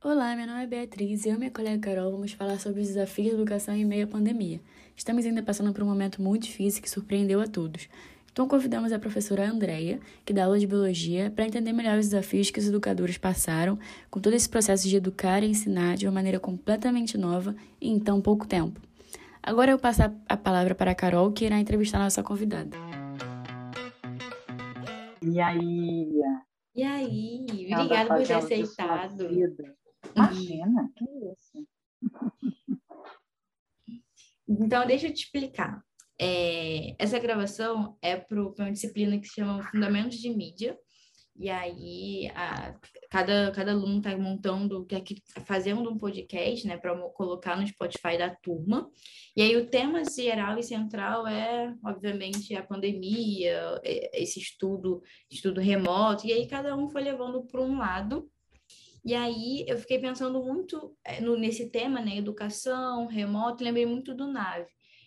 Olá, meu nome é Beatriz e eu e minha colega Carol vamos falar sobre os desafios da educação em meio à pandemia. Estamos ainda passando por um momento muito difícil que surpreendeu a todos. Então convidamos a professora Andreia, que dá aula de biologia, para entender melhor os desafios que os educadores passaram com todo esse processo de educar e ensinar de uma maneira completamente nova e em tão pouco tempo. Agora eu passo a palavra para a Carol, que irá entrevistar a nossa convidada. E aí? E aí? Obrigada por ter aceitado. Imagina, que isso. Então, deixa eu te explicar. É, essa gravação é para uma disciplina que se chama Fundamentos de Mídia. E aí, a, cada, cada aluno está montando, fazendo um podcast, né, para colocar no Spotify da turma. E aí, o tema geral e central é, obviamente, a pandemia, é, esse estudo, estudo remoto. E aí, cada um foi levando para um lado. E aí, eu fiquei pensando muito é, no, nesse tema, né, educação, remoto, lembrei muito do NAVE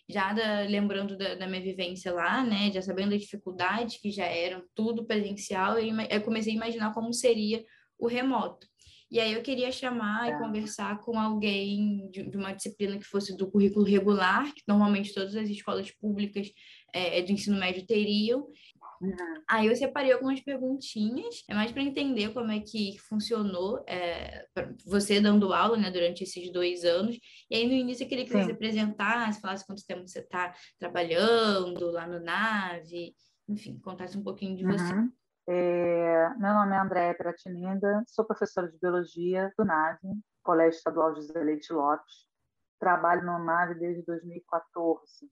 já da, lembrando da, da, minha vivência lá, né, já sabendo as dificuldades que já eram tudo presencial, eu, eu comecei a imaginar como seria o remoto. E aí eu queria chamar e tá. conversar com alguém de, de, uma disciplina que fosse do currículo regular, que normalmente todas as escolas públicas é, do ensino médio teriam, Uhum. Aí eu separei algumas perguntinhas, é mais para entender como é que funcionou é, você dando aula né, durante esses dois anos. E aí no início eu queria que Sim. você se apresentasse, falasse quanto tempo você está trabalhando lá no NAVE, enfim, contasse um pouquinho de você. Uhum. É, meu nome é Andréa Piratininga, sou professora de Biologia do NAVE, Colégio Estadual José Leite Lopes. Trabalho no NAVE desde 2014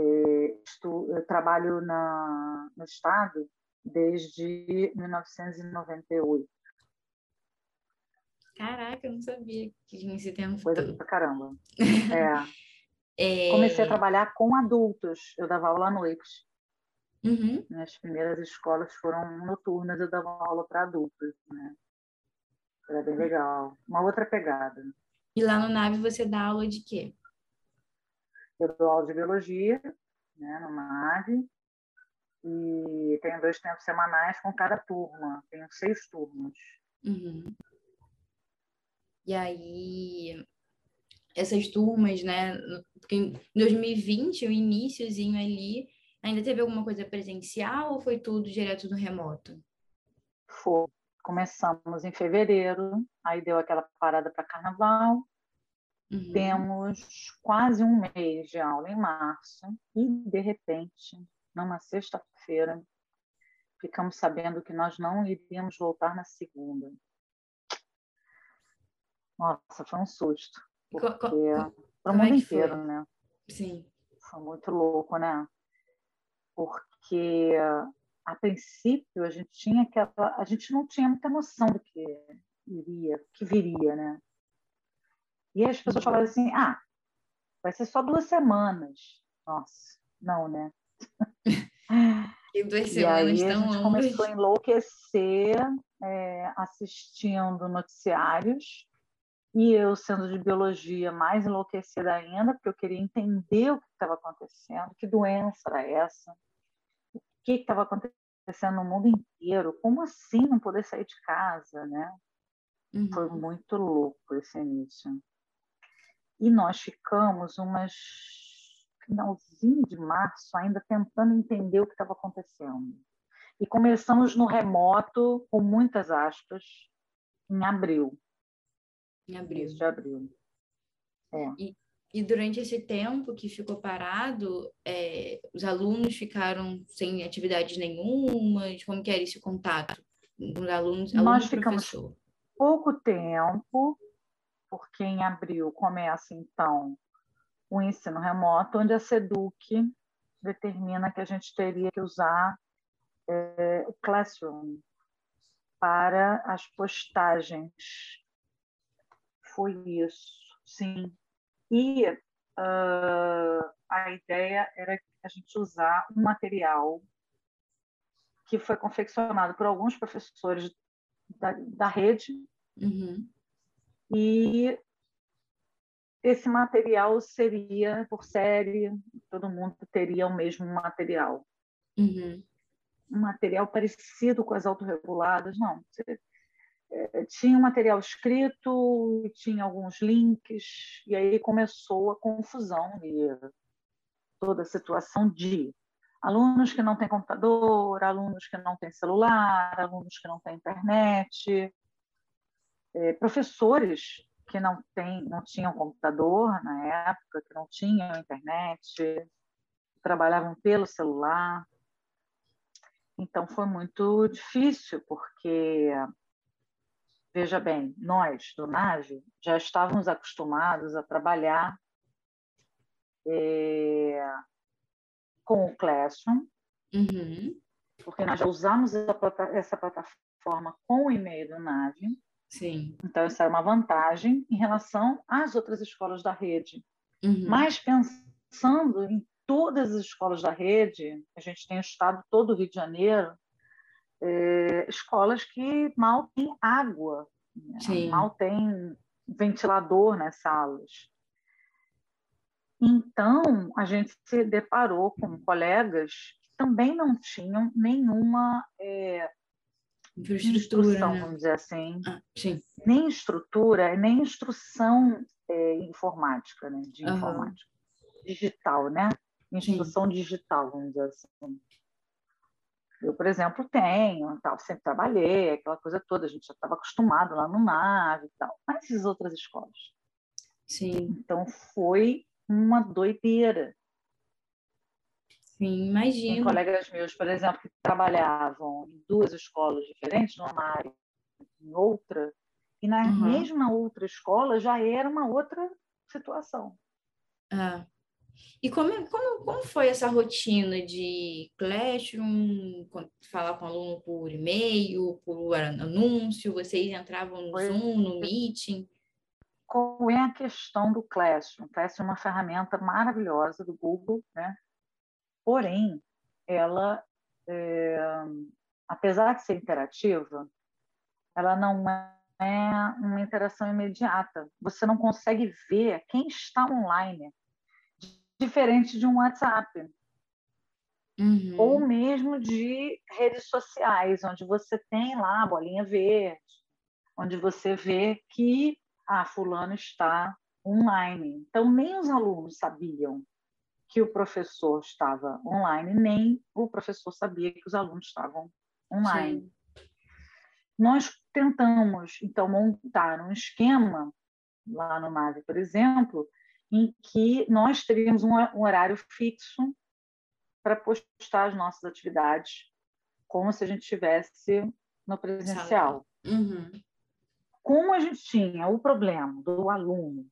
é, eu trabalho na, no Estado desde 1998. Caraca, eu não sabia que tinha esse tempo Coisa todo. pra caramba. É. é... Comecei a trabalhar com adultos, eu dava aula à noite. Uhum. Minhas primeiras escolas foram noturnas, eu dava aula para adultos, né? Era bem legal. Uma outra pegada. E lá no NAVE você dá aula de quê? Eu dou aula de biologia, né, numa AVE, e tenho dois tempos semanais com cada turma. Tenho seis turmas. Uhum. E aí, essas turmas, né? Porque em 2020, o iníciozinho ali, ainda teve alguma coisa presencial ou foi tudo direto no remoto? Foi. Começamos em fevereiro, aí deu aquela parada para carnaval, Uhum. Temos quase um mês de aula em março e, de repente, numa sexta-feira, ficamos sabendo que nós não iríamos voltar na segunda. Nossa, foi um susto. Porque para o mundo é inteiro, foi? né? Sim. Foi muito louco, né? Porque a princípio a gente tinha aquela, a gente não tinha muita noção do que iria, que viria, né? E as pessoas falavam assim: ah, vai ser só duas semanas. Nossa, não, né? E duas e aí a gente começou a enlouquecer é, assistindo noticiários e eu, sendo de biologia, mais enlouquecida ainda, porque eu queria entender o que estava acontecendo, que doença era essa, o que estava acontecendo no mundo inteiro, como assim não poder sair de casa, né? Uhum. Foi muito louco esse início. E nós ficamos umas finalzinho de março ainda tentando entender o que estava acontecendo. E começamos no remoto, com muitas aspas, em abril. Em abril. de abril. É. E, e, durante esse tempo que ficou parado, é, os alunos ficaram sem atividades nenhuma? Como que era esse contato com os alunos? Nós ficamos professor? pouco tempo, porque em abril começa, então, o ensino remoto, onde a SEDUC determina que a gente teria que usar é, o Classroom para as postagens. Foi isso, sim. E uh, a ideia era a gente usar um material que foi confeccionado por alguns professores da, da rede, uhum e esse material seria por série, todo mundo teria o mesmo material. Uhum. Um material parecido com as autorreguladas, não. é, tinha um material escrito, tinha alguns links, e aí começou a confusão e toda a situação de alunos que não têm computador, alunos que não têm celular, alunos que não têm internet, é, professores que não, tem, não tinham computador na época, que não tinham internet, trabalhavam pelo celular. Então foi muito difícil, porque, veja bem, nós do NAVE já estávamos acostumados a trabalhar é, com o Classroom, uhum. porque nós já usamos essa plataforma com o e-mail do NAVE. Sim. Então, isso era uma vantagem em relação às outras escolas da rede. Uhum. Mas pensando em todas as escolas da rede, a gente tem o estado todo o Rio de Janeiro, é, escolas que mal têm água, né? mal tem ventilador nas salas. Então, a gente se deparou com colegas que também não tinham nenhuma é, instrução, né? vamos dizer assim, ah, nem estrutura, nem instrução é, informática, né? de uhum. informática digital, né? Instrução sim. digital, vamos dizer assim. Eu, por exemplo, tenho, tal, sempre trabalhei, aquela coisa toda, a gente já estava acostumado lá no NAVE e tal, mas as outras escolas. Sim. Então, foi uma doideira. Sim, imagino. Tem colegas meus, por exemplo, que trabalhavam em duas escolas diferentes, numa área em outra, e na uhum. mesma outra escola já era uma outra situação. Ah. E como, como, como foi essa rotina de Classroom, falar com o aluno por e-mail, por anúncio, vocês entravam no foi. Zoom, no Meeting? qual é a questão do Classroom? O Classroom é uma ferramenta maravilhosa do Google, né? Porém, ela, é, apesar de ser interativa, ela não é uma interação imediata. Você não consegue ver quem está online, diferente de um WhatsApp. Uhum. Ou mesmo de redes sociais, onde você tem lá a bolinha verde, onde você vê que ah, fulano está online. Então, nem os alunos sabiam que o professor estava online, nem o professor sabia que os alunos estavam online. Sim. Nós tentamos, então, montar um esquema, lá no MAVE, por exemplo, em que nós teríamos um horário fixo para postar as nossas atividades, como se a gente estivesse no presencial. Uhum como a gente tinha o problema do aluno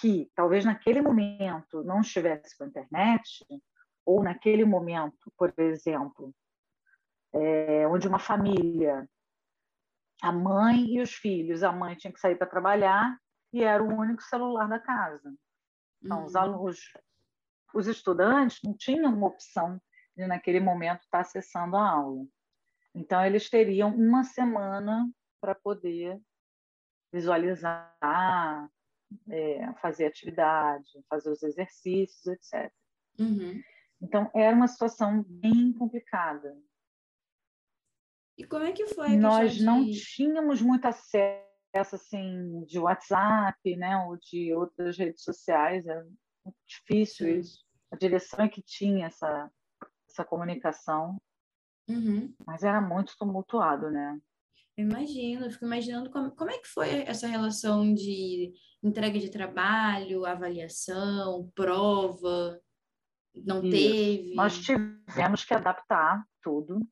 que talvez naquele momento não estivesse com a internet, ou naquele momento, por exemplo, é, onde uma família, a mãe e os filhos, a mãe tinha que sair para trabalhar e era o único celular da casa. Então, uhum. os alunos, os estudantes não tinham uma opção de, naquele momento, estar acessando a aula. Então, eles teriam uma semana para poder visualizar, é, fazer atividade, fazer os exercícios, etc. Uhum. Então, era uma situação bem complicada. E como é que foi? Nós de... não tínhamos muito acesso assim de WhatsApp, né, ou de outras redes sociais. Era muito difícil Sim. isso. A direção é que tinha essa essa comunicação, uhum. mas era muito tumultuado, né? Eu imagino, eu fico imaginando como, como é que foi essa relação de entrega de trabalho, avaliação, prova, não teve? Nós tivemos que adaptar tudo,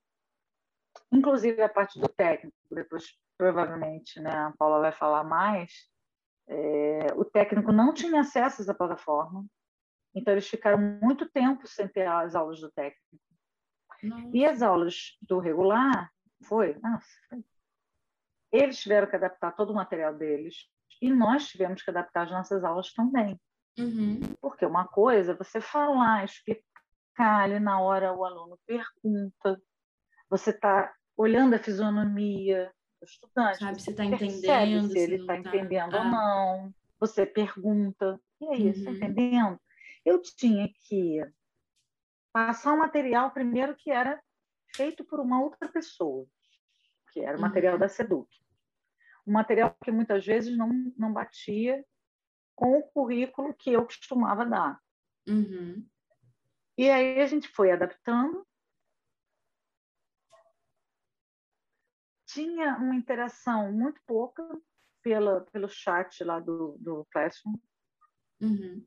inclusive a parte do técnico, depois provavelmente né, a Paula vai falar mais, é, o técnico não tinha acesso essa plataforma, então eles ficaram muito tempo sem ter as aulas do técnico. Nossa. E as aulas do regular, foi, nossa, foi eles tiveram que adaptar todo o material deles e nós tivemos que adaptar as nossas aulas também. Uhum. Porque uma coisa é você falar, explicar ali na hora o aluno pergunta, você está olhando a fisionomia do estudante, Sabe, você está entendendo se ele está tá... entendendo ah. ou não, você pergunta, e aí, uhum. você está entendendo? Eu tinha que passar um material primeiro que era feito por uma outra pessoa, que era o material uhum. da SEDUC. Um material que muitas vezes não, não batia com o currículo que eu costumava dar. Uhum. E aí a gente foi adaptando. Tinha uma interação muito pouca pela, pelo chat lá do, do Classroom. Uhum.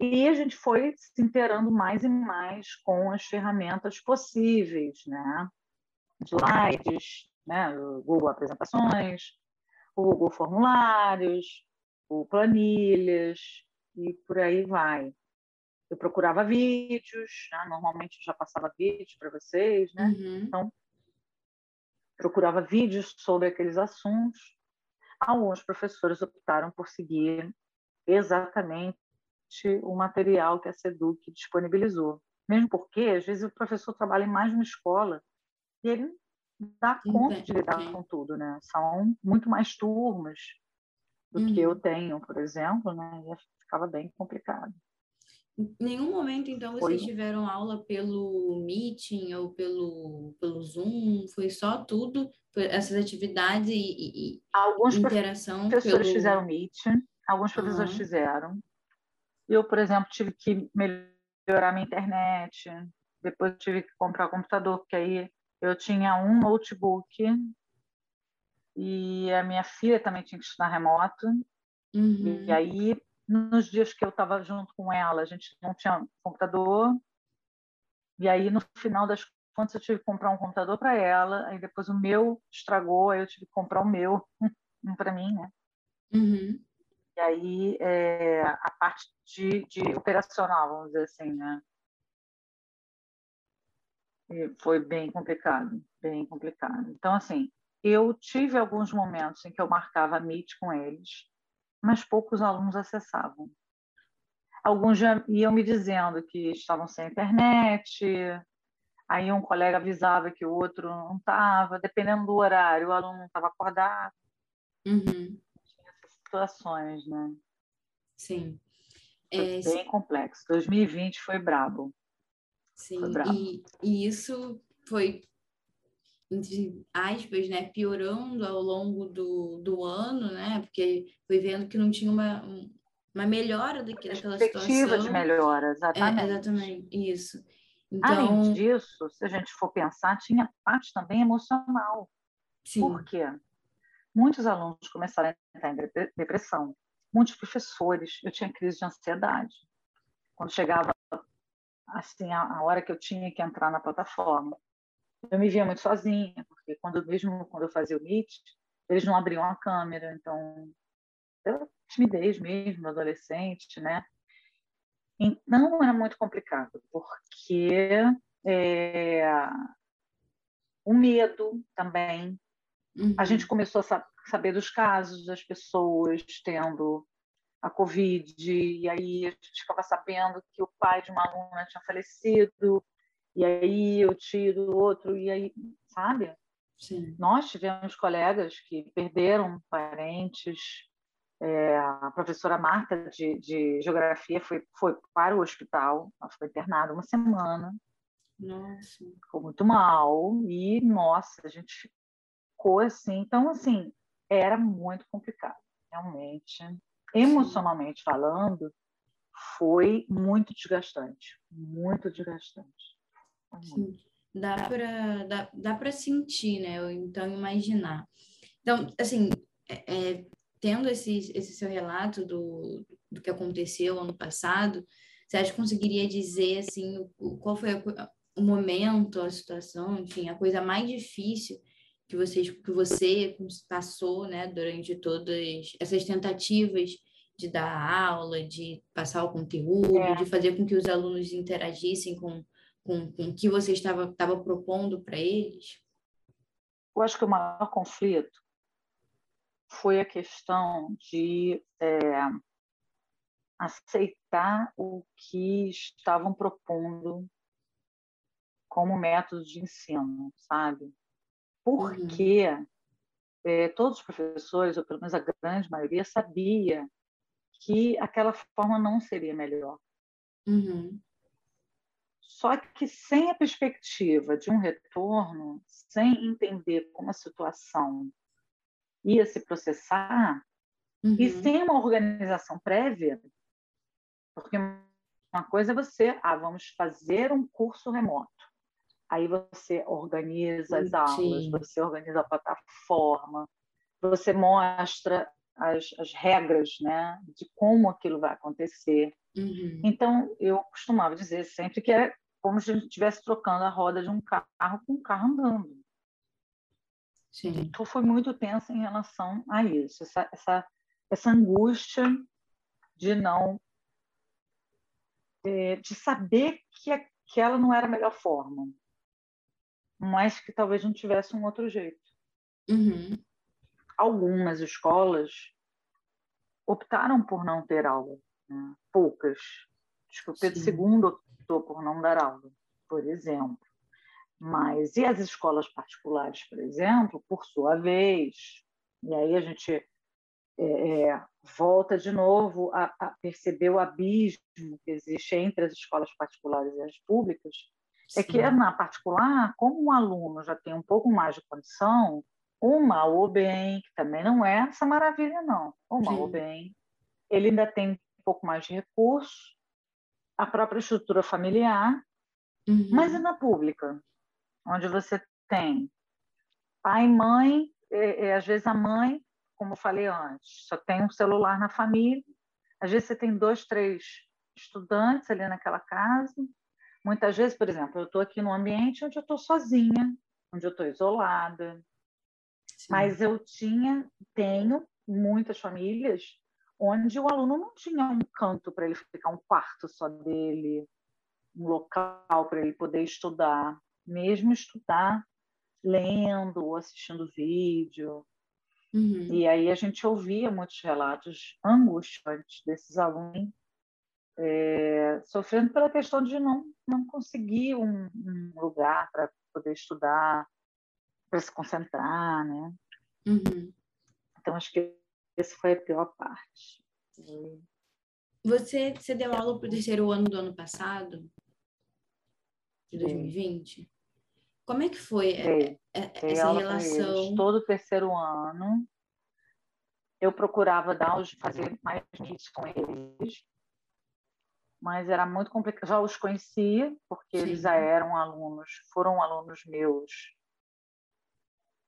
E a gente foi se inteirando mais e mais com as ferramentas possíveis, né? Slides, né? Google Apresentações, o Google Formulários, o Planilhas e por aí vai. Eu procurava vídeos, né? normalmente eu já passava vídeos para vocês, né? Uhum. Então, procurava vídeos sobre aqueles assuntos. Alguns professores optaram por seguir exatamente o material que a SEDUC disponibilizou. Mesmo porque, às vezes, o professor trabalha mais numa escola e ele dá conta de lidar com tudo, né? São muito mais turmas do uhum. que eu uhum. tenho, por exemplo, né? E ficava bem complicado. Em nenhum momento, então, vocês foi. tiveram aula pelo Meeting ou pelo, pelo Zoom? Foi só tudo, essas atividades e, e alguns interação? Alguns professores pelo... fizeram Meeting, alguns professores uhum. fizeram. Eu, por exemplo, tive que melhorar minha internet, depois tive que comprar um computador, porque aí eu tinha um notebook e a minha filha também tinha que estudar remoto. Uhum. E aí, nos dias que eu estava junto com ela, a gente não tinha computador. E aí, no final das contas, eu tive que comprar um computador para ela. Aí depois o meu estragou, aí eu tive que comprar o meu, um para mim, né? Uhum. E aí, é, a parte de, de operacional, vamos dizer assim, né? Foi bem complicado, bem complicado. Então, assim, eu tive alguns momentos em que eu marcava Meet com eles, mas poucos alunos acessavam. Alguns já iam me dizendo que estavam sem internet, aí um colega avisava que o outro não estava, dependendo do horário, o aluno não estava acordado. Uhum situações, né? Sim. Foi é, bem complexo. 2020 foi brabo. Sim. E, e isso foi, entre aspas, né, piorando ao longo do, do ano, né? Porque foi vendo que não tinha uma, uma melhora daquela situação. Perspectiva de melhora, exatamente. É, exatamente, isso. Então... Além disso, se a gente for pensar, tinha parte também emocional. Sim. Por quê? Muitos alunos começaram a entrar em depressão, muitos professores. Eu tinha crise de ansiedade. Quando chegava assim a, hora que eu tinha que entrar na plataforma, eu me via muito sozinha, porque quando mesmo quando eu fazia o Meet, eles não abriam a câmera, então eu timidez mesmo, adolescente, né? Então era muito complicado, porque é, o medo também Uhum. A gente começou a saber dos casos das pessoas tendo a Covid, e aí a gente ficava sabendo que o pai de uma aluna tinha falecido, e aí o tio do outro, e aí, sabe? Sim. Nós tivemos colegas que perderam parentes. É, a professora Marta de, de geografia foi, foi para o hospital, ela foi internada uma semana. Nossa. Ficou muito mal e, nossa, a gente ficou assim. Então, assim, era muito complicado, realmente. Emocionalmente falando, foi muito desgastante, muito desgastante. Sim. Dá para dá, dá sentir, né? Ou então imaginar. Então, assim, é, é, tendo esse, esse seu relato do, do que aconteceu ano passado, você acha que conseguiria dizer, assim, qual foi a, o momento, a situação, enfim, a coisa mais difícil que, vocês, que você passou né, durante todas essas tentativas de dar aula, de passar o conteúdo, é. de fazer com que os alunos interagissem com, com, com o que você estava, estava propondo para eles? Eu acho que o maior conflito foi a questão de é, aceitar o que estavam propondo como método de ensino, sabe? Porque uhum. é, todos os professores, ou pelo menos a grande maioria, sabia que aquela forma não seria melhor. Uhum. Só que sem a perspectiva de um retorno, sem entender como a situação ia se processar uhum. e sem uma organização prévia, porque uma coisa é você, ah, vamos fazer um curso remoto. Aí você organiza as aulas, você organiza a plataforma, você mostra as, as regras né, de como aquilo vai acontecer. Uhum. Então, eu costumava dizer sempre que é como se a gente estivesse trocando a roda de um carro com um carro andando. Sim. Então, foi muito tensa em relação a isso, essa, essa, essa angústia de não. É, de saber que aquela não era a melhor forma, mas que talvez não tivesse um outro jeito. Uhum algumas escolas optaram por não ter aula, né? poucas. Acho que o Pedro. II optou por não dar aula, por exemplo. Mas e as escolas particulares, por exemplo, por sua vez? E aí a gente é, é, volta de novo a, a, perceber o abismo que existe entre as escolas particulares e as públicas. Sim. É que na particular, como um aluno já tem um pouco mais de condição, uma ou bem, que também não é essa maravilha, não. Uma ou bem, ele ainda tem um pouco mais de recurso, a própria estrutura familiar, uhum. mas e na pública, onde você tem pai e mãe, é, é, às vezes a mãe, como eu falei antes, só tem um celular na família, às vezes você tem dois, três estudantes ali naquela casa. Muitas vezes, por exemplo, eu estou aqui num ambiente onde eu estou sozinha, onde eu estou isolada, mas eu tinha, tenho muitas famílias onde o aluno não tinha um canto para ele ficar, um quarto só dele, um local para ele poder estudar, mesmo estudar lendo ou assistindo vídeo. Uhum. E aí a gente ouvia muitos relatos angustiantes desses alunos é, sofrendo pela questão de não, não conseguir um, um lugar para poder estudar, para se concentrar, né? Uhum. Então, acho que essa foi a pior parte. Você, você deu aula para o terceiro ano do ano passado? De 2020? Como é que foi é, é, essa relação? Todo o terceiro ano, eu procurava dar os, fazer mais meets com eles, mas era muito complicado. Já os conhecia, porque Sim. eles já eram alunos, foram alunos meus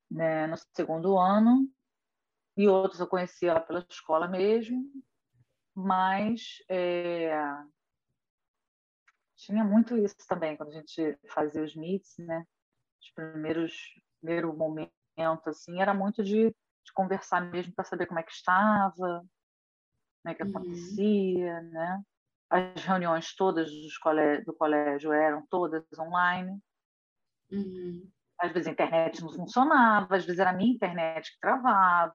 né, no segundo ano, e outros eu conhecia pela escola mesmo, mas é, tinha muito isso também quando a gente fazia os meets, né? Os primeiros primeiro momento assim era muito de, de conversar mesmo para saber como é que estava, como é que uhum. acontecia, né? As reuniões todas colégio, do colégio eram todas online. Uhum. Às vezes a internet não funcionava, às vezes era a minha internet que travava,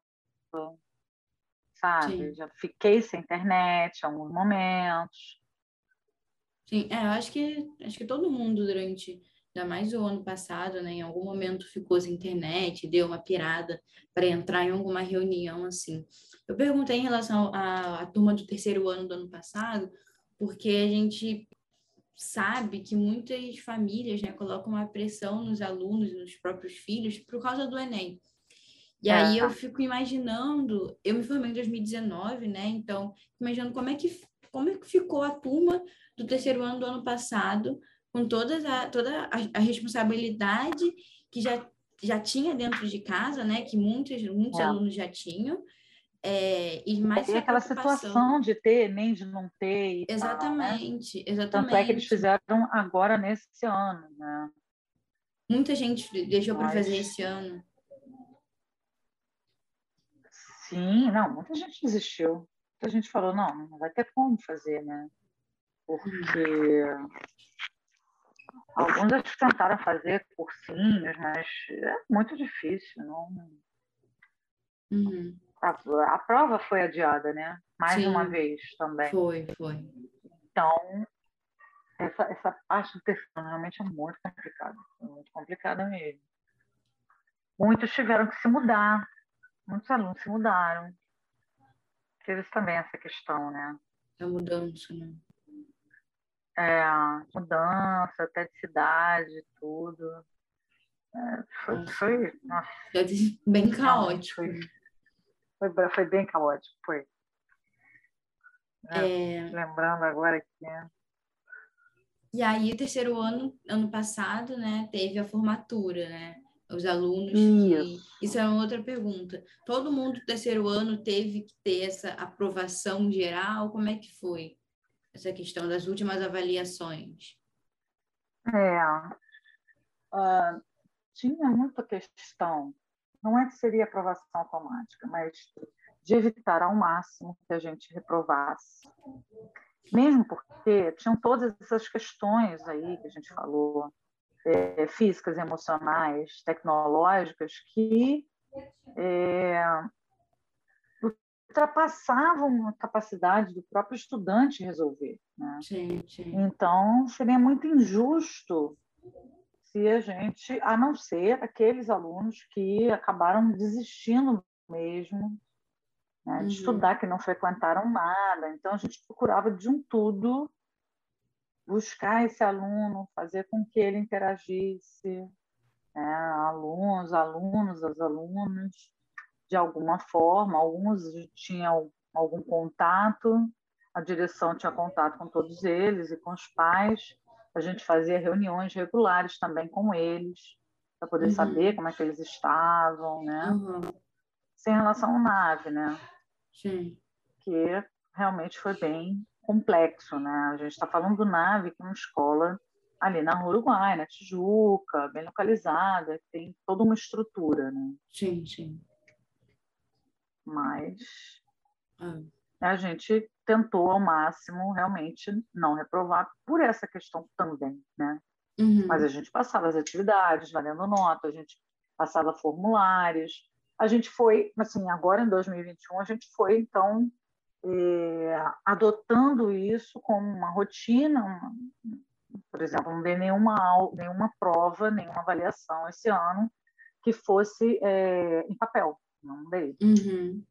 sabe? Sim. Já fiquei sem internet em alguns momentos. Sim, é, eu acho que acho que todo mundo durante, ainda mais o ano passado, né, em algum momento ficou sem internet, deu uma pirada para entrar em alguma reunião assim. Eu perguntei em relação à, à turma do terceiro ano do ano passado, porque a gente sabe que muitas famílias né, colocam uma pressão nos alunos, nos próprios filhos, por causa do Enem. E é. aí eu fico imaginando, eu me formei em 2019, né? Então, imaginando como é que como é que ficou a turma do terceiro ano do ano passado, com todas a, toda a, a responsabilidade que já, já tinha dentro de casa, né? Que muitos, muitos é. alunos já tinham, é, e mais e aquela situação de ter, nem de não ter. exatamente, tal, né? exatamente. Tanto é que eles fizeram agora nesse ano, né? Muita gente deixou Mas... para fazer esse ano. Sim, não, muita gente desistiu. Muita gente falou, não, não vai ter como fazer, né? Porque alguns acho que tentaram fazer cursinhos, mas é muito difícil, não. Uhum a, a prova foi adiada, né? Mais Sim, uma vez também. Foi, foi. Então, essa, essa parte do terceiro realmente é muito complicada. Muito complicada mesmo. Muitos tiveram que se mudar. Muitos alunos se mudaram. Teve também essa questão, né? A mudança, né? É, mudança, até de cidade, tudo. É, foi, foi nossa, bem caótico. Foi, Foi, foi bem caótico, foi. É... Lembrando agora que. Né? E aí, o terceiro ano, ano passado, né, teve a formatura, né? Os alunos. Isso. Que... Isso é uma outra pergunta. Todo mundo do terceiro ano teve que ter essa aprovação geral? Como é que foi essa questão das últimas avaliações? É. Uh, tinha muita questão. Não é que seria aprovação automática, mas de evitar ao máximo que a gente reprovasse. Mesmo porque tinham todas essas questões aí que a gente falou, é, físicas, emocionais, tecnológicas, que é, ultrapassavam a capacidade do próprio estudante resolver. Né? Sim, sim. Então, seria muito injusto se a gente, a não ser aqueles alunos que acabaram desistindo mesmo né, de uhum. estudar, que não frequentaram nada. Então, a gente procurava de um tudo buscar esse aluno, fazer com que ele interagisse, né, alunos, alunos, as alunas, de alguma forma. Alguns tinham algum contato, a direção tinha contato com todos eles e com os pais. A gente fazia reuniões regulares também com eles, para poder uhum. saber como é que eles estavam, né? Uhum. Sem relação ao nave, né? Sim. Que realmente foi bem complexo, né? A gente está falando do nave, que é uma escola ali na Uruguai, na Tijuca, bem localizada, tem toda uma estrutura, né? Sim, sim. Mas ah. a gente tentou ao máximo realmente não reprovar por essa questão também, né? Uhum. Mas a gente passava as atividades, valendo nota, a gente passava formulários, a gente foi, assim, agora em 2021, a gente foi, então, é, adotando isso como uma rotina. Uma, por exemplo, não dei nenhuma, nenhuma prova, nenhuma avaliação esse ano que fosse é, em papel. Não dei. Uhum.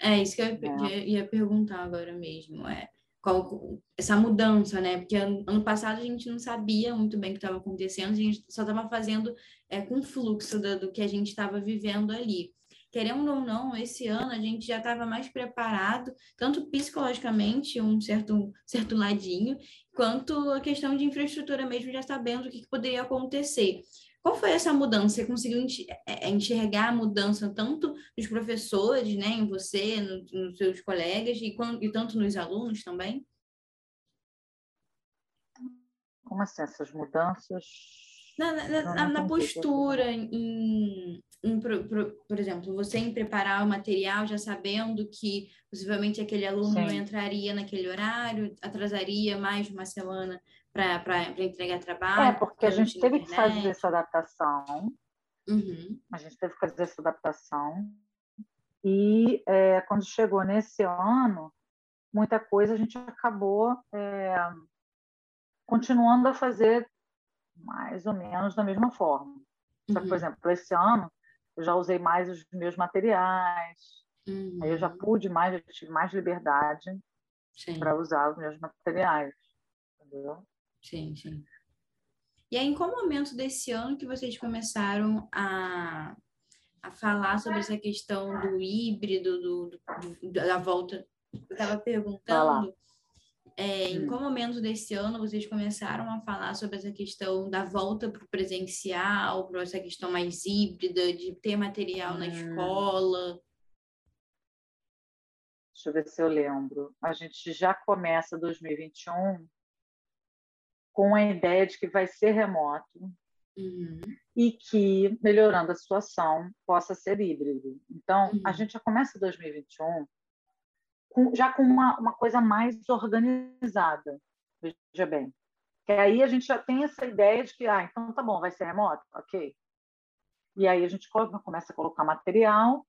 É isso que eu é. ia perguntar agora mesmo. É qual, essa mudança, né? Porque ano, ano, passado a gente não sabia muito bem o que estava acontecendo, a gente só estava fazendo é, com o fluxo do, do que a gente estava vivendo ali querendo ou não, esse ano a gente já estava mais preparado, tanto psicologicamente, um certo, certo ladinho, quanto a questão de infraestrutura mesmo, já sabendo o que, que poderia acontecer. Qual foi essa mudança? Você conseguiu é, é, enxergar a mudança tanto dos professores, né, em você, no, nos seus colegas, e, e tanto nos alunos também? Como assim, essas mudanças? Na, na, na, na postura, em, um, por, exemplo, você em preparar o material já sabendo que possivelmente aquele aluno Sim. entraria naquele horário, atrasaria mais de uma semana para entregar trabalho. É, porque a gente teve que fazer essa adaptação. Uhum. A gente teve que fazer essa adaptação. E é, quando chegou nesse ano, muita coisa a gente acabou é, continuando a fazer mais ou menos da mesma forma. Só que, por uhum. exemplo, esse ano, eu já usei mais os meus materiais, uhum. aí eu já uhum. pude mais, eu tive mais liberdade para usar os meus materiais, entendeu? Sim, sim. E aí, em qual momento desse ano que vocês começaram a, a falar sobre essa questão do híbrido, do, do da volta? Eu estava perguntando é, em hum. qual momento desse ano vocês começaram a falar sobre essa questão da volta para o presencial, para essa questão mais híbrida, de ter material hum. na escola? Deixa eu ver se eu lembro. A gente já começa 2021 com a ideia de que vai ser remoto uhum. e que, melhorando a situação, possa ser híbrido. Então, uhum. a gente já começa 2021 com, já com uma, uma coisa mais organizada, veja bem. Que aí a gente já tem essa ideia de que, ah, então tá bom, vai ser remoto? Ok. E aí a gente começa a colocar material,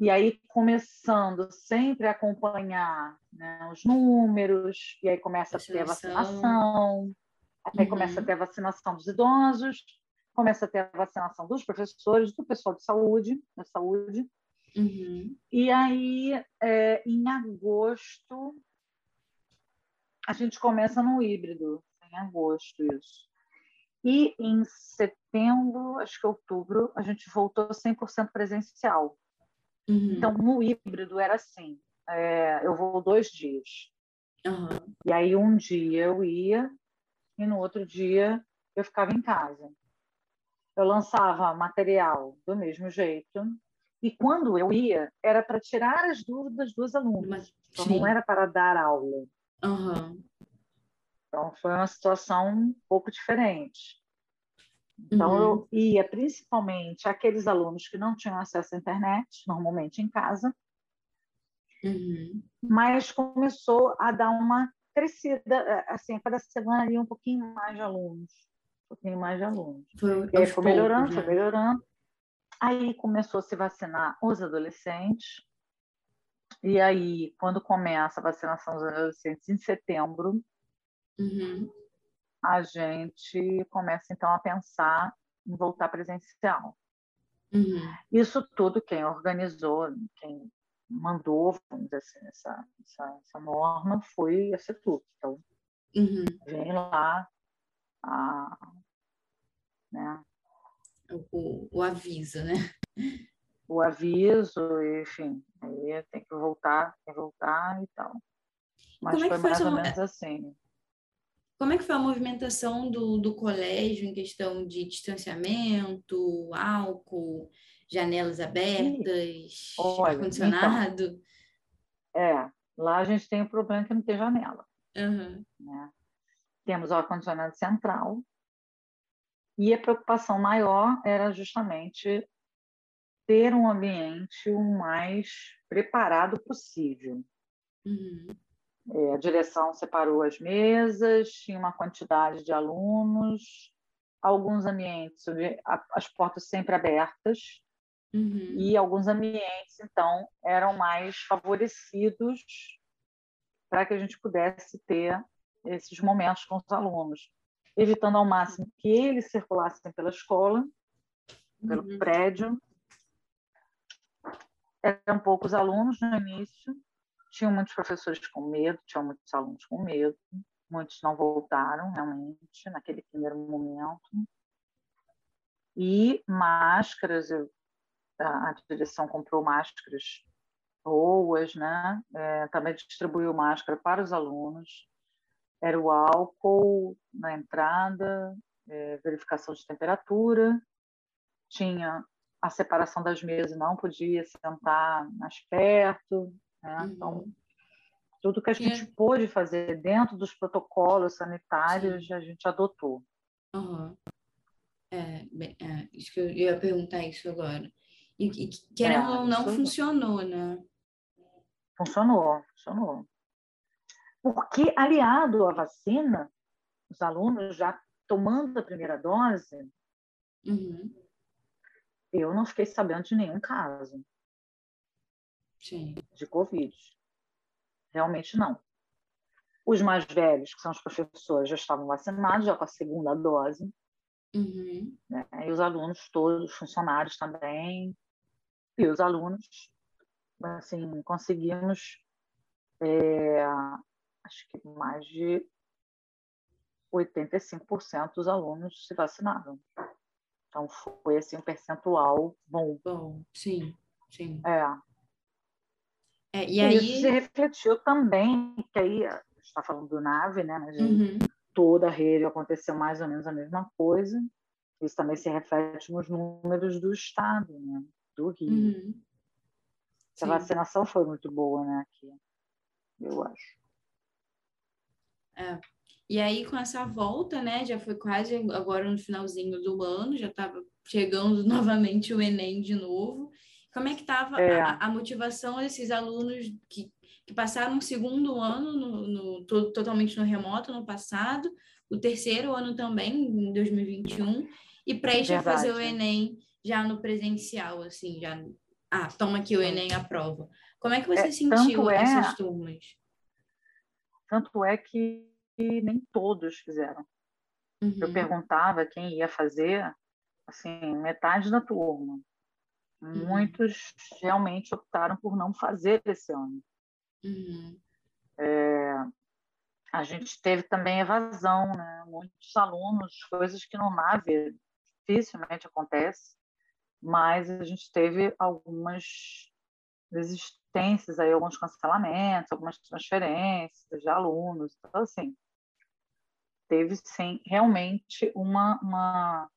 e aí começando sempre a acompanhar né, os números, e aí começa a, a ter a vacinação, aí uhum. começa a ter a vacinação dos idosos, começa a ter a vacinação dos professores, do pessoal de saúde, da saúde, Uhum. E aí, é, em agosto, a gente começa no híbrido, em agosto isso. E em setembro, acho que outubro, a gente voltou 100% presencial. Uhum. Então, no híbrido era assim: é, eu vou dois dias. Uhum. E aí, um dia eu ia e no outro dia eu ficava em casa. Eu lançava material do mesmo jeito. E quando eu ia, era para tirar as dúvidas dos alunos. Então, não era para dar aula. Uhum. Então, foi uma situação um pouco diferente. Então, uhum. eu ia principalmente aqueles alunos que não tinham acesso à internet, normalmente em casa, uhum. mas começou a dar uma crescida, é, assim, cada semana ia um pouquinho mais de alunos, um pouquinho mais de alunos. Foi, e aí foi melhorando, né? foi melhorando. Aí começou a se vacinar os adolescentes, e aí, quando começa a vacinação dos adolescentes em setembro, uhum a gente começa então a pensar em voltar presencial. Uhum. Isso tudo quem organizou, quem mandou, vamos dizer assim, essa, essa, essa norma foi a CETUC. Então, uhum. vem lá a, né? o, o aviso, né? O aviso, enfim, aí tem que voltar, tem que voltar e tal. Mas Como é foi mais ou menos assim. Como é que foi a movimentação do, do colégio em questão de distanciamento, álcool, janelas abertas, ar-condicionado? Então, é, lá a gente tem o problema que não tem janela. Uhum. Né? Temos o ar-condicionado central e a preocupação maior era justamente ter um ambiente o mais preparado possível. Uhum. É, a direção separou as mesas, tinha uma quantidade de alunos, alguns ambientes, as portas sempre abertas, uhum. e alguns ambientes, então, eram mais favorecidos para que a gente pudesse ter esses momentos com os alunos, evitando ao máximo que eles circulassem pela escola, pelo uhum. prédio. Eram poucos alunos no início, tinham muitos professores com medo, tinham muitos alunos com medo, muitos não voltaram realmente naquele primeiro momento. E máscaras, eu, a, direção comprou máscaras boas, né? É, também distribuiu máscara para os alunos. Era o álcool na entrada, é, verificação de temperatura, tinha a separação das mesas, não podia sentar mais perto, né? Uhum. Então, tudo que a gente é. pôde fazer dentro dos protocolos sanitários, Sim. a gente adotou. Uhum. É, bem, é, isso que eu ia perguntar isso agora. E, e querendo é, ou não, funcionou, né? Funcionou, funcionou. Porque, aliado à vacina, os alunos já tomando a primeira dose, uhum. eu não fiquei sabendo de nenhum caso. Sim. de Covid. Realmente não. Os mais velhos, que são os professores, já estavam vacinados, já com a segunda dose. Uhum. Né? E os alunos todos, os funcionários também. E os alunos, assim, conseguimos, é, acho que mais de 85% dos alunos se vacinaram. Então, foi assim, um percentual bom. Bom, sim, sim. É. É, e aí... Isso se refletiu também, que aí está falando do nave, né? Mas uhum. toda a rede aconteceu mais ou menos a mesma coisa. Isso também se reflete nos números do estado, né? Do Rio. Uhum. A vacinação foi muito boa, né? Aqui, eu acho. É. E aí, com essa volta, né? Já foi quase agora no finalzinho do ano, já estava chegando novamente o Enem de novo. Como é que estava é. a, a, motivação desses alunos que, que passaram o segundo ano no, no, to, totalmente no remoto no passado, o terceiro ano também, em 2021, e prestes a fazer o Enem já no presencial, assim, já... Ah, toma aqui o Enem a prova. Como é que você é, sentiu é, essas turmas? Tanto é que nem todos fizeram. Uhum. Eu perguntava quem ia fazer, assim, metade da turma. Uhum. Muitos realmente optaram por não fazer esse ano. Uhum. É, a gente teve também evasão, né? muitos alunos, coisas que no NAVE dificilmente acontece, mas a gente teve algumas existências aí alguns cancelamentos, algumas transferências de alunos, então assim teve sim realmente uma uma,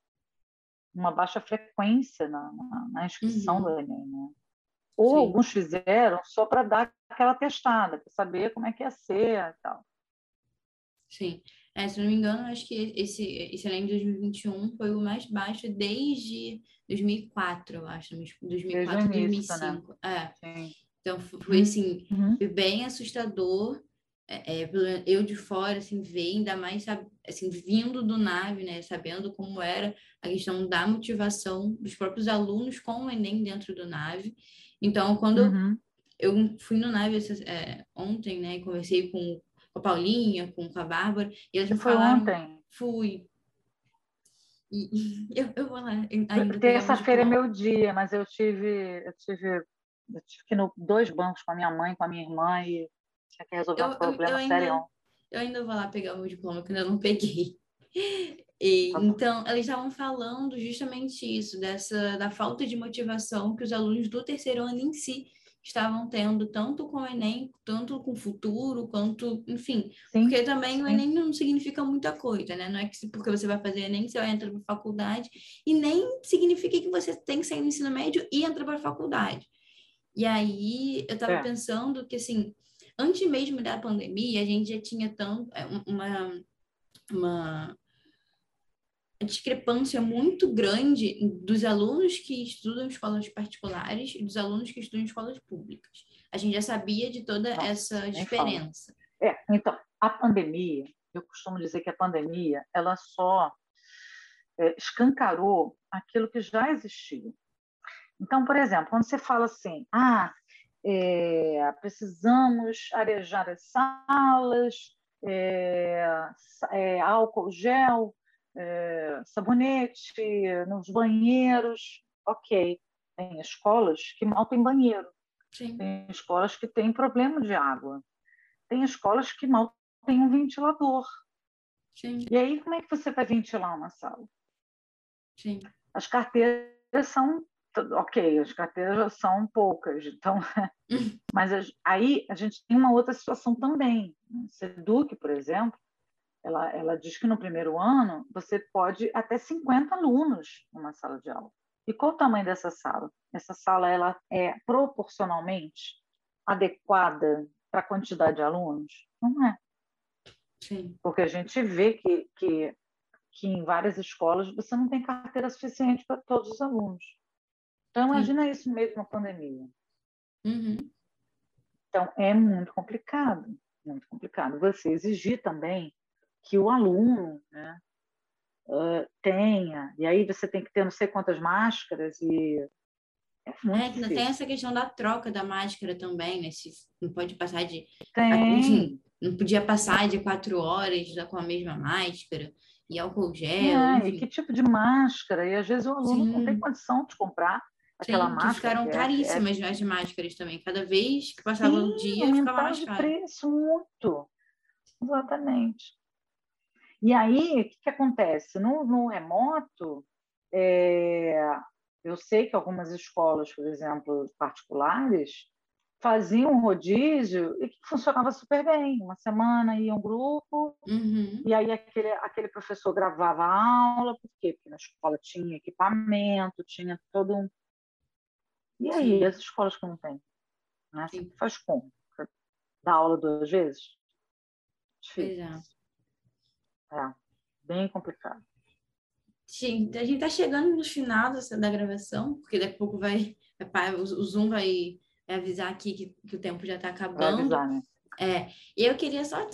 uma baixa frequência na, na, na inscrição uhum. do Enem, né? Ou sim. alguns fizeram só para dar aquela testada, para saber como é que ia ser e tal. Sim. É, se não me engano, acho que esse, esse Enem de 2021 foi o mais baixo desde 2004, eu acho. 2004, 2005. Né? É. Então, foi uhum. assim, uhum. foi bem assustador. É, é, eu de fora, assim, ver, ainda mais, assim, vindo do nave, né, sabendo como era a questão da motivação dos próprios alunos com o Enem dentro do nave. Então, quando uhum. eu, fui no nave é, ontem, né, conversei com a Paulinha, com, a Bárbara, e elas me foi falaram... ontem? Fui. E, eu, eu vou lá. Terça-feira é meu dia, mas eu tive, eu tive, eu tive que ir no dois bancos com a minha mãe, com a minha irmã, e tinha que resolver eu, um problema eu, eu ainda, sério. Eu ainda vou lá pegar o meu diploma, que ainda não peguei. E, tá então, eles estavam falando justamente isso, dessa da falta de motivação que os alunos do terceiro ano em si estavam tendo, tanto com o Enem, tanto com o futuro, quanto, enfim. Sim, porque também sim. o Enem não significa muita coisa, né? Não é que porque você vai fazer Enem, você vai entrar para a faculdade, e nem significa que você tem que sair do ensino médio e entrar para a faculdade. E aí, eu estava é. pensando que, assim, antes mesmo da pandemia, a gente já tinha tanto, é, uma, uma discrepância muito grande dos alunos que estudam escolas particulares e dos alunos que estudam escolas públicas. A gente já sabia de toda Nossa, essa diferença. É, então, a pandemia, eu costumo dizer que a pandemia, ela só é, escancarou aquilo que já existia. Então, por exemplo, quando você fala assim, ah, é, precisamos arejar as salas, é, é álcool gel, é, sabonete nos banheiros, ok. Tem escolas que mal têm banheiro. Sim. Tem escolas que têm problema de água. Tem escolas que mal têm um ventilador. Sim. E aí, como é que você vai ventilar uma sala? Sim. As carteiras são ok, as carteiras já são poucas, então, mas aí a gente tem uma outra situação também. Seduc, por exemplo, ela, ela diz que no primeiro ano você pode até 50 alunos numa sala de aula. E qual o tamanho dessa sala? Essa sala ela é proporcionalmente adequada para a quantidade de alunos? Não é. Sim. Porque a gente vê que, que, que em várias escolas você não tem carteira suficiente para todos os alunos. Então, imagina Sim. isso mesmo na pandemia. Uhum. Então, é muito complicado, muito complicado. Você exigir também que o aluno né, uh, tenha, e aí você tem que ter não sei quantas máscaras e é, é tem essa questão da troca da máscara também, né? Se não pode passar de. Tem. Enfim, não podia passar de quatro horas com a mesma máscara e álcool gel. É, e que tipo de máscara? E às vezes o aluno Sim. não tem condição de comprar aquela Sim, máscara. ficaram que caríssimas é, é... as máscaras também. Cada vez que passava Sim, um dia, ficava mais caro. preço muito. Exatamente. E aí, o que, que acontece? No, no remoto, é, eu sei que algumas escolas, por exemplo, particulares, faziam um rodízio e que funcionava super bem. Uma semana ia um grupo, uhum. e aí aquele, aquele professor gravava a aula, por quê? Porque na escola tinha equipamento, tinha todo um. E aí, Sim. as escolas que não têm? Né? Faz como? Dá aula duas vezes? Difícil. É, bem complicado. Sim, a gente está chegando no final dessa, da gravação, porque daqui a pouco vai, vai o Zoom vai, avisar aqui que, que o tempo já está acabando. Vai avisar, né? É, e eu queria só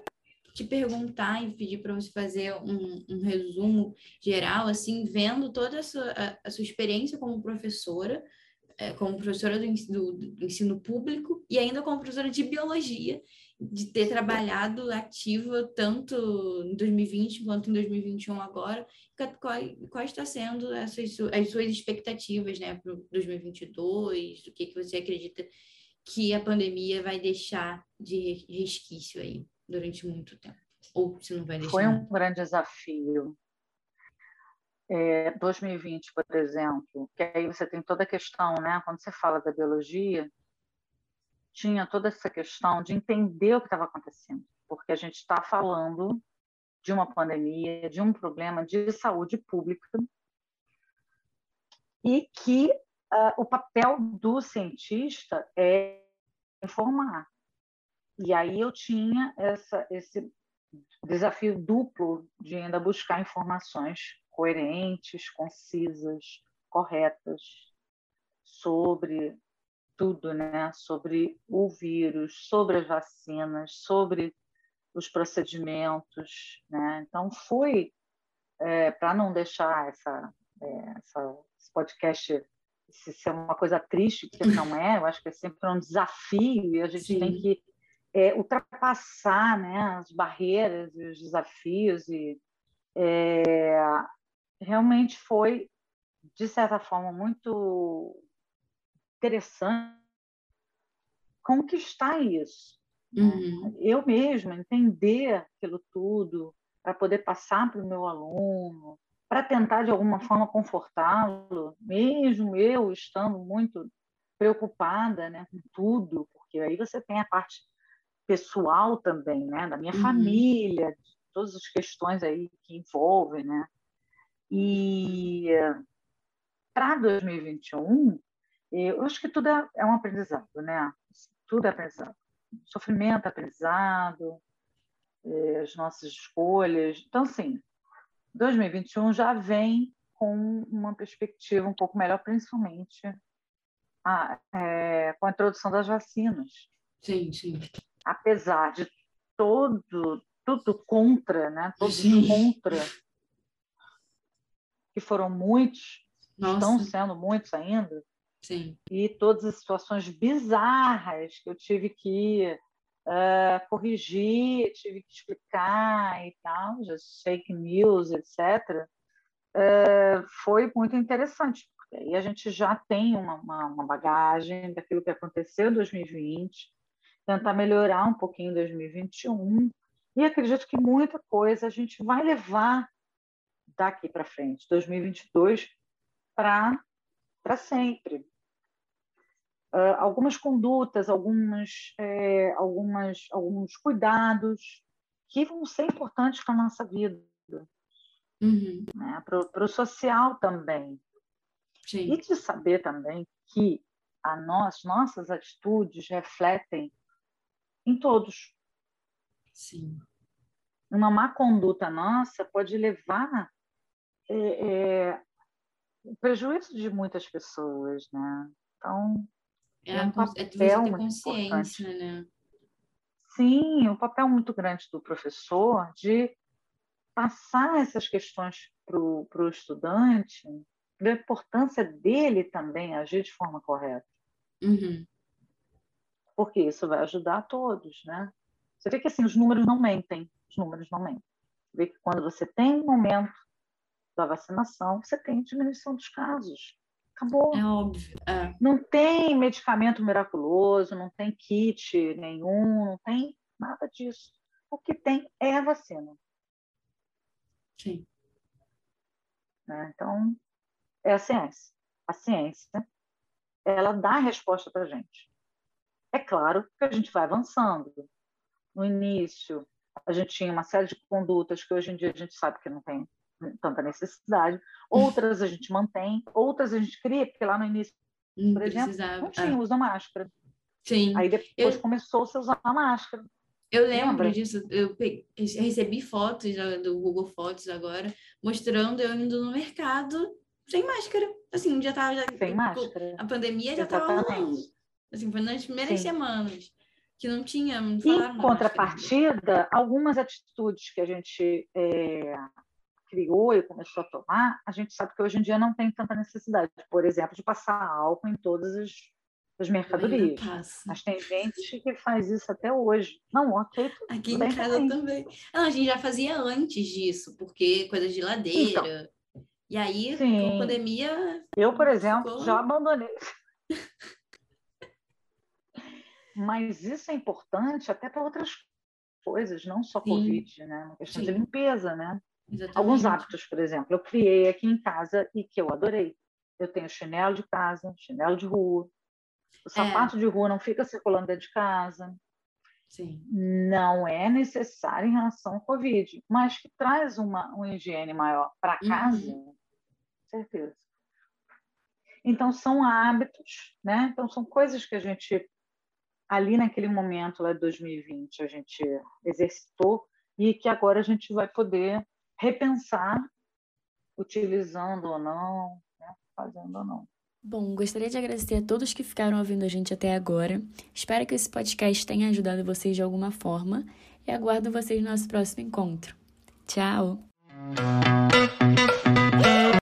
te perguntar e pedir para você fazer um, um, resumo geral, assim, vendo toda a sua, a, a sua experiência como professora, é, como professora do, do, do, ensino público e ainda como professora de biologia de ter trabalhado ativa tanto em 2020 quanto em 2021 agora, quais, estão sendo essas, as suas expectativas né, para 2022, o que, que você acredita que a pandemia vai deixar de resquício aí durante muito tempo? Ou se não vai deixar? Foi um grande desafio. É, 2020, por exemplo, que aí você tem toda a questão, né? Quando você fala da biologia, tinha toda essa questão de entender o que estava acontecendo, porque a gente está falando de uma pandemia, de um problema de saúde pública, e que uh, o papel do cientista é informar. E aí eu tinha essa, esse desafio duplo de ainda buscar informações coerentes, concisas, corretas sobre tudo, né? Sobre o vírus, sobre as vacinas, sobre os procedimentos, né? Então foi é, para não deixar essa, é, essa, esse podcast ser uma coisa triste, que não é, eu acho que é sempre um desafio e a gente Sim. tem que é, ultrapassar né, as barreiras e os desafios e é, realmente foi de certa forma muito interessante conquistar isso né? uhum. eu mesma entender aquilo tudo para poder passar para o meu aluno para tentar de alguma forma confortá-lo mesmo eu estando muito preocupada né, com tudo porque aí você tem a parte pessoal também, né? Da minha uhum. família, todas as questões aí que envolvem, né? E para 2021, eu acho que tudo é, é um aprendizado, né? Tudo é aprendizado. Sofrimento é aprendizado, é, as nossas escolhas. Então, assim, 2021 já vem com uma perspectiva um pouco melhor, principalmente a, é, com a introdução das vacinas. Sim, sim apesar de todo tudo contra, né? Todos Sim. contra, que foram muitos, Nossa. estão sendo muitos ainda. Sim. E todas as situações bizarras que eu tive que uh, corrigir, tive que explicar e tal, fake news, etc. Uh, foi muito interessante, porque aí a gente já tem uma, uma, uma bagagem daquilo que aconteceu em 2020, tentar melhorar um pouquinho em 2021 e acredito que muita coisa a gente vai levar daqui para frente, 2022 para para sempre. Uh, algumas condutas, algumas, é, algumas, alguns cuidados que vão ser importantes para a nossa vida, uhum. né? para o social também. Sim. E de saber também que a nós, nossas atitudes refletem em todos. Sim. Uma má conduta nossa pode levar é, é, prejuízo de muitas pessoas, né? Então, é, é um papel é consciência, importante. né? Sim, um papel muito grande do professor de passar essas questões para o estudante, da importância dele também agir de forma correta. Uhum porque isso vai ajudar a todos, né? Você vê que assim os números não mentem, os números não mentem. Você vê que quando você tem um momento da vacinação, você tem diminuição dos casos. Acabou. É óbvio. É. Não tem medicamento miraculoso, não tem kit nenhum, não tem nada disso. O que tem é a vacina. Sim. Né? Então, é a ciência. A ciência, ela dá a resposta para a gente. É claro que a gente vai avançando. No início, a gente tinha uma série de condutas que hoje em dia a gente sabe que não tem tanta necessidade. Outras a gente mantém, outras a gente cria, porque lá no início, por não exemplo, não tinha ah. uso da máscara. Sim. Aí depois eu... começou a usar a máscara. Eu lembro Lembra? disso, eu, recebi fotos do Google Fotos agora, mostrando eu indo no mercado sem máscara. Assim, já estava... Já, sem máscara. A pandemia já estava Assim, foi nas primeiras Sim. semanas que não tinha. Não em contrapartida, algumas atitudes que a gente é, criou e começou a tomar, a gente sabe que hoje em dia não tem tanta necessidade. Por exemplo, de passar álcool em todas as, as mercadorias. Mas tem gente que faz isso até hoje. Não, ok. Aqui em casa também. também. Não, a gente já fazia antes disso, porque coisa de geladeira. Então, e aí, sim. com a pandemia. Eu, por exemplo, ficou... já abandonei. Mas isso é importante até para outras coisas, não só Sim. Covid, né? Uma questão Sim. de limpeza, né? Exatamente. Alguns hábitos, por exemplo, eu criei aqui em casa e que eu adorei. Eu tenho chinelo de casa, chinelo de rua, O sapato é. de rua não fica circulando dentro de casa. Sim. Não é necessário em relação ao Covid, mas que traz uma, uma higiene maior para uhum. casa, uhum. certeza. Então, são hábitos, né? Então, são coisas que a gente, ali naquele momento, lá de 2020, a gente exercitou e que agora a gente vai poder repensar, utilizando ou não, né? fazendo ou não. Bom, gostaria de agradecer a todos que ficaram ouvindo a gente até agora. Espero que esse podcast tenha ajudado vocês de alguma forma e aguardo vocês no nosso próximo encontro. Tchau!